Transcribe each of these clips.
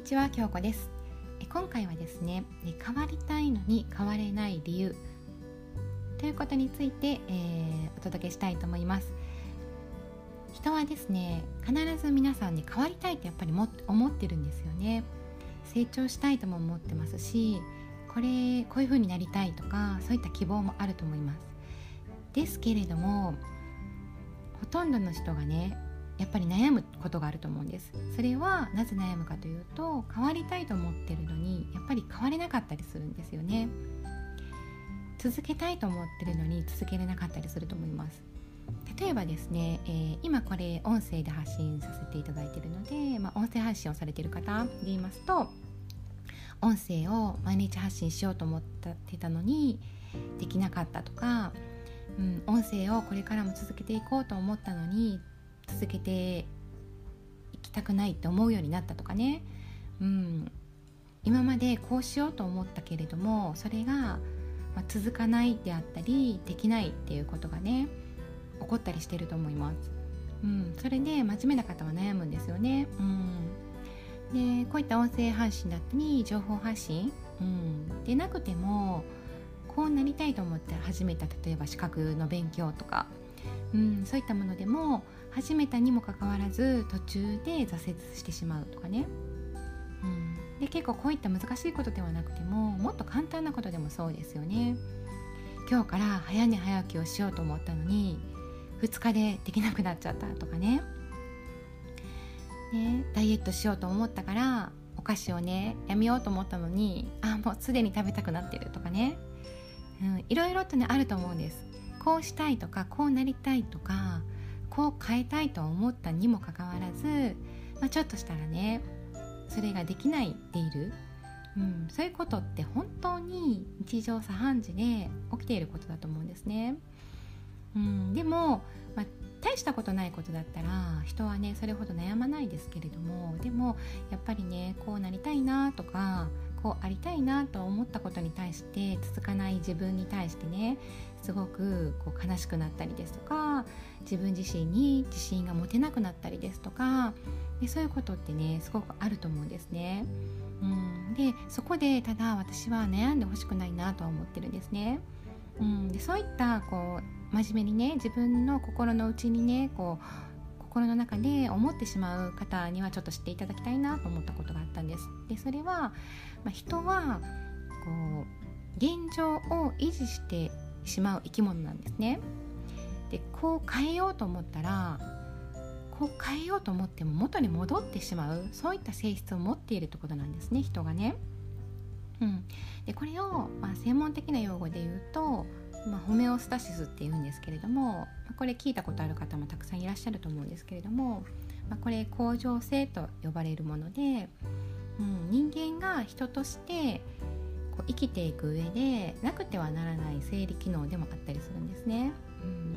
にちは京子です。今回はですね変わりたいのに変われない理由ということについて、えー、お届けしたいと思います。人はですね必ず皆さんに変わりたいってやっぱりも思ってるんですよね。成長したいとも思ってますしこれこういう風になりたいとかそういった希望もあると思います。ですけれどもほとんどの人がねやっぱり悩むことがあると思うんです。それはなぜ悩むかというと変わりたいと思ってるのにやっぱり変われなかったりするんですよね。続けたいと思ってるのに続けれなかったりすると思います。例えばですね、えー、今これ音声で発信させていただいているので、まあ、音声発信をされている方で言いますと音声を毎日発信しようと思ってたのにできなかったとか、うん、音声をこれからも続けていこうと思ったのに続けていきたくないって思うようになったとかね、うん、今までこうしようと思ったけれどもそれが、続かないであったりできないっていうことがね起こったりしてると思います。うん、それで真面目な方は悩むんですよね。うん、でこういった音声配信だったり情報発信、うん、でなくてもこうなりたいと思って始めた例えば資格の勉強とか、うん、そういったものでも始めたにもかかわらず途中で挫折してしまうとかね、うん、で結構こういった難しいことではなくてももっと簡単なことでもそうですよね。今日から早寝早起きをしようと思ったのに2日でできなくなっちゃったとかね。ねダイエットしようと思ったからお菓子をねやめようと思ったのにあもうすでに食べたくなってるとかね、うん、いろいろとねあると思うんです。こうしたいとかこうなりたいとかこう変えたいと思ったにもかかわらず、まあ、ちょっとしたらねそれができないでいる、うん、そういうことって本当に日常茶飯事で起きていることだと思うんですね。うん、でも、まあ、大したことないことだったら人はねそれほど悩まないですけれどもでもやっぱりねこうなりたいなとかこうありたいなと思ったことに対して続かない自分に対してねすごくこう悲しくなったりですとか自分自身に自信が持てなくなったりですとかでそういうことってねすごくあると思うんですね。うん、でそこでただ私は悩んでほしくないなとは思ってるんですね。うん、でそういったこう真面目にね自分の心の内にねこう心の中で思ってしまう方にはちょっと知っていただきたいなと思ったことがあったんです。でそれは、まあ、人はこう現状を維持してしまう生き物なんですね。でこう変えようと思ったらこう変えようと思っても元に戻ってしまうそういった性質を持っているということなんですね人がね。うん、でこれを、まあ、専門的な用語で言うと、まあ、ホメオスタシスっていうんですけれどもこれ聞いたことある方もたくさんいらっしゃると思うんですけれども、まあ、これ恒常性と呼ばれるもので、うん、人間が人としてこう生きていく上でなくてはならない生理機能でもあったりするんですね。うん、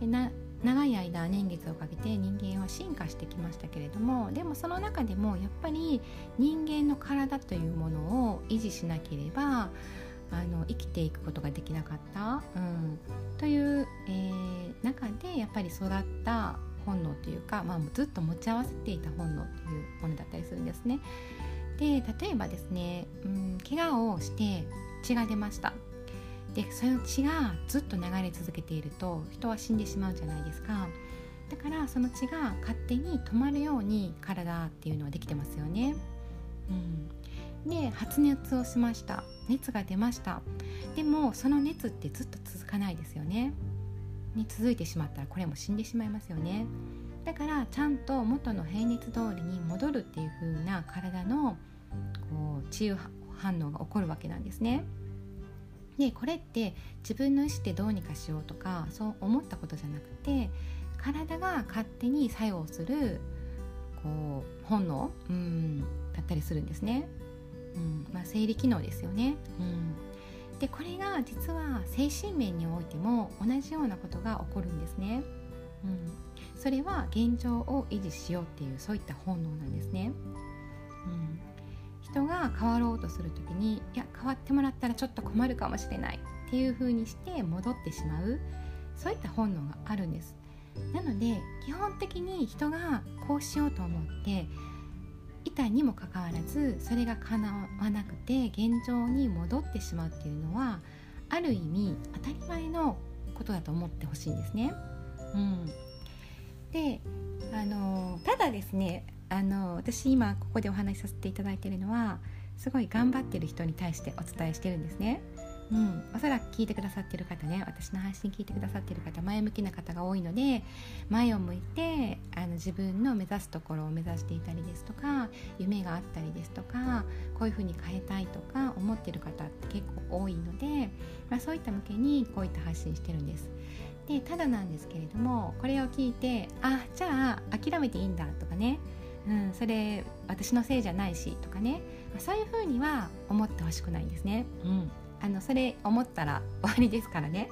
でな長い間年月をかけて人間は進化してきましたけれどもでもその中でもやっぱり人間の体というものを維持しなければあの生きていくことができなかった、うん、という、えー、中でやっぱり育った本能というか、まあ、ずっと持ち合わせていた本能というものだったりするんですね。で例えばですね、うん、怪我をして血が出ました。でその血がずっと流れ続けていると人は死んでしまうじゃないですか。だからその血が勝手に止まるように体っていうのはできてますよね、うん、で発熱をしました。熱が出ました。でもその熱ってずっと続かないですよね。に続いてしまったらこれも死んでしまいますよね。だからちゃんと元の平熱通りに戻るっていう風な体のこう治癒反応が起こるわけなんですね。でこれって自分の意思でどうにかしようとかそう思ったことじゃなくて体が勝手に作用するこう本能、うん、だったりするんですね。うんまあ、生理機能ですよね。うん、でこれが実は精神面においても同じようなことが起こるんですね。それは現状を維持しようっていうそういった本能なんですね。うん人が変わろうとする時にいや変わってもらったらちょっと困るかもしれないっていう風にして戻ってしまうそういった本能があるんですなので基本的に人がこうしようと思って一たにもかかわらずそれが叶わなくて現状に戻ってしまうっていうのはある意味当たり前のことだと思ってほしいんですね。うん、であのただですねあの私今ここでお話しさせていただいているのはすごい頑張ってる人に対してお伝えしてるんですね。うん、おそらく聞いてくださってる方ね私の配信聞いてくださってる方前向きな方が多いので前を向いてあの自分の目指すところを目指していたりですとか夢があったりですとかこういうふうに変えたいとか思ってる方って結構多いので、まあ、そういった向けにこういった発信してるんです。でただなんですけれどもこれを聞いてあじゃあ諦めていいんだとかねうん、それ私のせいじゃないしとかねそういうふうには思ってほしくないんですね。うん、あのそれ思ったら 終わりですからね。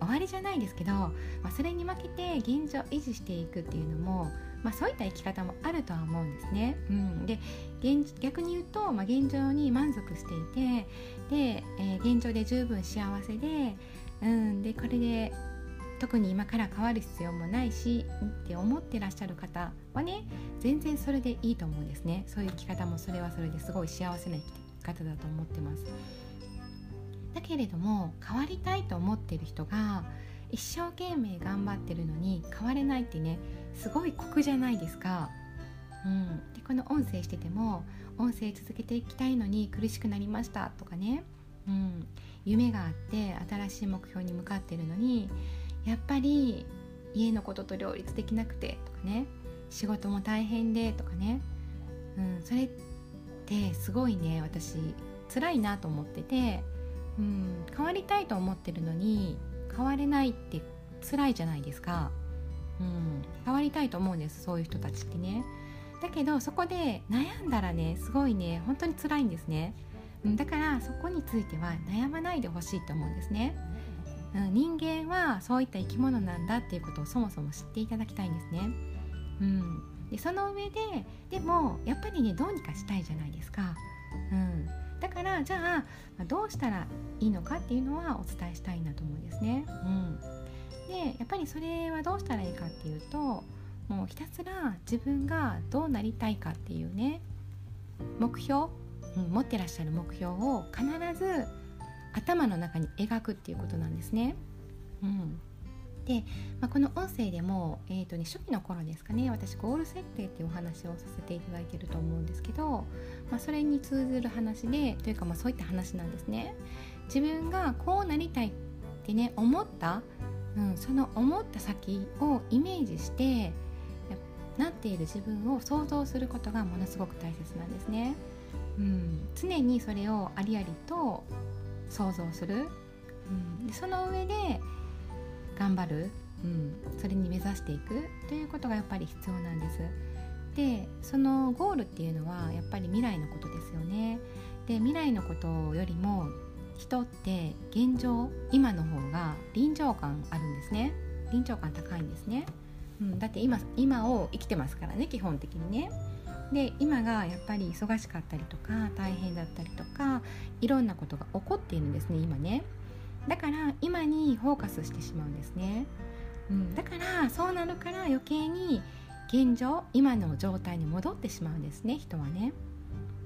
終わりじゃないですけど、まあ、それに負けて現状維持していくっていうのも、まあ、そういった生き方もあるとは思うんですね。うん、で現逆に言うと、まあ、現状に満足していてで、えー、現状で十分幸せで,、うん、でこれで特に今から変わる必要もないしって思ってらっしゃる方はね全然それでいいと思うんですね。そういう生き方もそれはそれですごい幸せな生き方だと思ってます。だけれども変わりたいと思ってる人が一生懸命頑張ってるのに変われないってねすごい酷じゃないですか。うん、でこの音声してても音声続けていきたいのに苦しくなりましたとかね、うん、夢があって新しい目標に向かってるのにやっぱり家のことと両立できなくてとかね仕事も大変でとかね、うん、それってすごいね私辛いなと思ってて、うん、変わりたいと思ってるのに変われないって辛いじゃないですか、うん、変わりたいと思うんですそういう人たちってね。だけどそこで悩んだらねすごいね本当に辛いんですね、うん、だからそこについては悩まないでほしいと思うんですね、うん、人間はそういった生き物なんだっていうことをそもそも知っていただきたいんですね。うん、でその上ででもやっぱりねどうにかしたいじゃないですか。うん、だからじゃあどうしたらいいのかっていうのはお伝えしたいなと思うんですね。うん、でやっぱりそれはどうしたらいいかっていうともうひたすら自分がどうなりたいかっていうね目標、うん、持ってらっしゃる目標を必ず頭の中に描くっていうことなんですね。うん、で、まあ、この音声でも、えーとね、初期の頃ですかね私ゴール設定っていうお話をさせていただいてると思うんですけど、まあ、それに通ずる話でというかまあそういった話なんですね。自分がこうなりたいってね思った、うん、その思った先をイメージしてなっている自分を想像することがものすごく大切なんですね。うん、常にそれをありありと想像する、うん、でその上で頑張る、うん、それに目指していく。ということがやっぱり必要なんです。でそのゴールっていうのはやっぱり未来のことですよね。で未来のことよりも人って現状今の方が臨場感あるんですね。臨場感高いんですね、うん、だって今今を生きてますからね基本的にねで今がやっぱり忙しかったりとか大変だったりとかいろんなことが起こっているんですね今ね。だから今にフォーカスしてしまうんですね、うん、だからそうなるから余計に現状今の状態に戻ってしまうんですね人はね。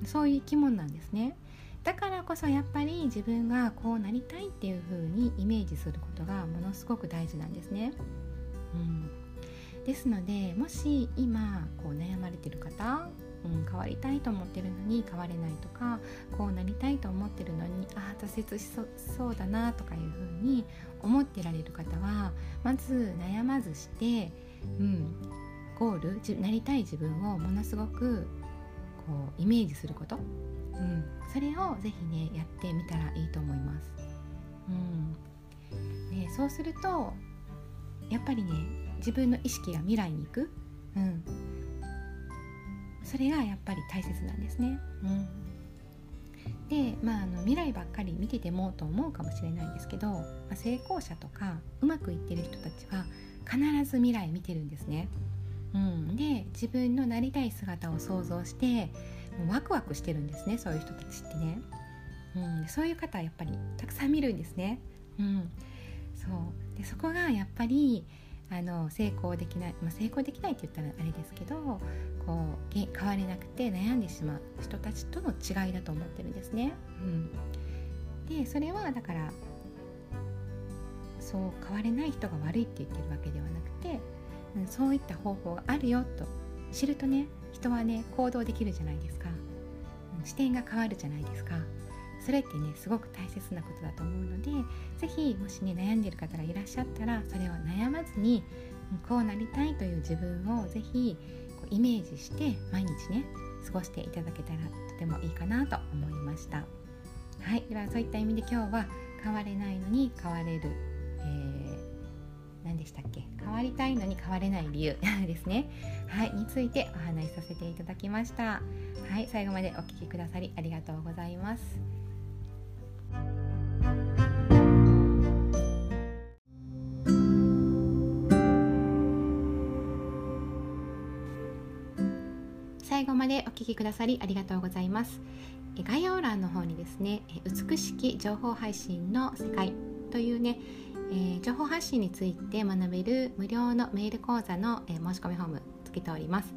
そういう生き物なんですね。だからこそやっぱり自分がこうなりたいっていう風にイメージすることがものすごく大事なんですね、うん、ですのでもし今こう悩まれてる方、うん、変わりたいと思ってるのに変われないとかこうなりたいと思ってるのにああ挫折しそうだなとかいうふうに思ってられる方はまず悩まずして、うん、ゴールなりたい自分をものすごくこうイメージすること、うん、それをぜひねやってみたらいいと思います。うんね、そうするとやっぱりね自分の意識が未来に行く、うん、それがやっぱり大切なんですね。うんで、まあ、あの未来ばっかり見ててもと思うかもしれないんですけど、まあ、成功者とかうまくいってる人たちは必ず未来見てるんですね。うん、で自分のなりたい姿を想像してもうワクワクしてるんですねそういう人たちってね。うん、そういう方はやっぱりたくさん見るんですね。うん、そうでそこがやっぱりあの成功できない、まあ、成功できないって言ったらあれですけどこう変われなくて悩んでしまう人たちとの違いだと思ってるんですね。うん、でそれはだからそう変われない人が悪いって言ってるわけではなくて、うん、そういった方法があるよと知るとね人はね行動できるじゃないですか、うん、視点が変わるじゃないですか。それってねすごく大切なことだと思うので是非もしね悩んでる方がいらっしゃったらそれを悩まずにこうなりたいという自分を是非イメージして毎日ね過ごしていただけたらとてもいいかなと思いました。はい。ではそういった意味で今日は変われないのに変われる、えー、何でしたっけ？変わりたいのに変われない理由 ですね。はい。についてお話しさせていただきました。はい。最後までお聴きくださりありがとうございます。最後までお聞きくださりありがとうございます。概要欄の方にですね美しき情報配信の世界というね、えー、情報発信について学べる無料のメール講座の、えー、申し込みフォームつけております。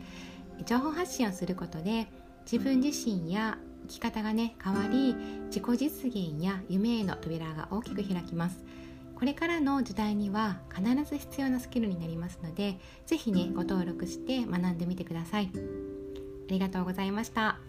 情報発信をすることで自分自身や生き方がね変わり自己実現や夢への扉が大きく開きます。これからの時代には必ず必要なスキルになりますので是非ねご登録して学んでみてください。ありがとうございました。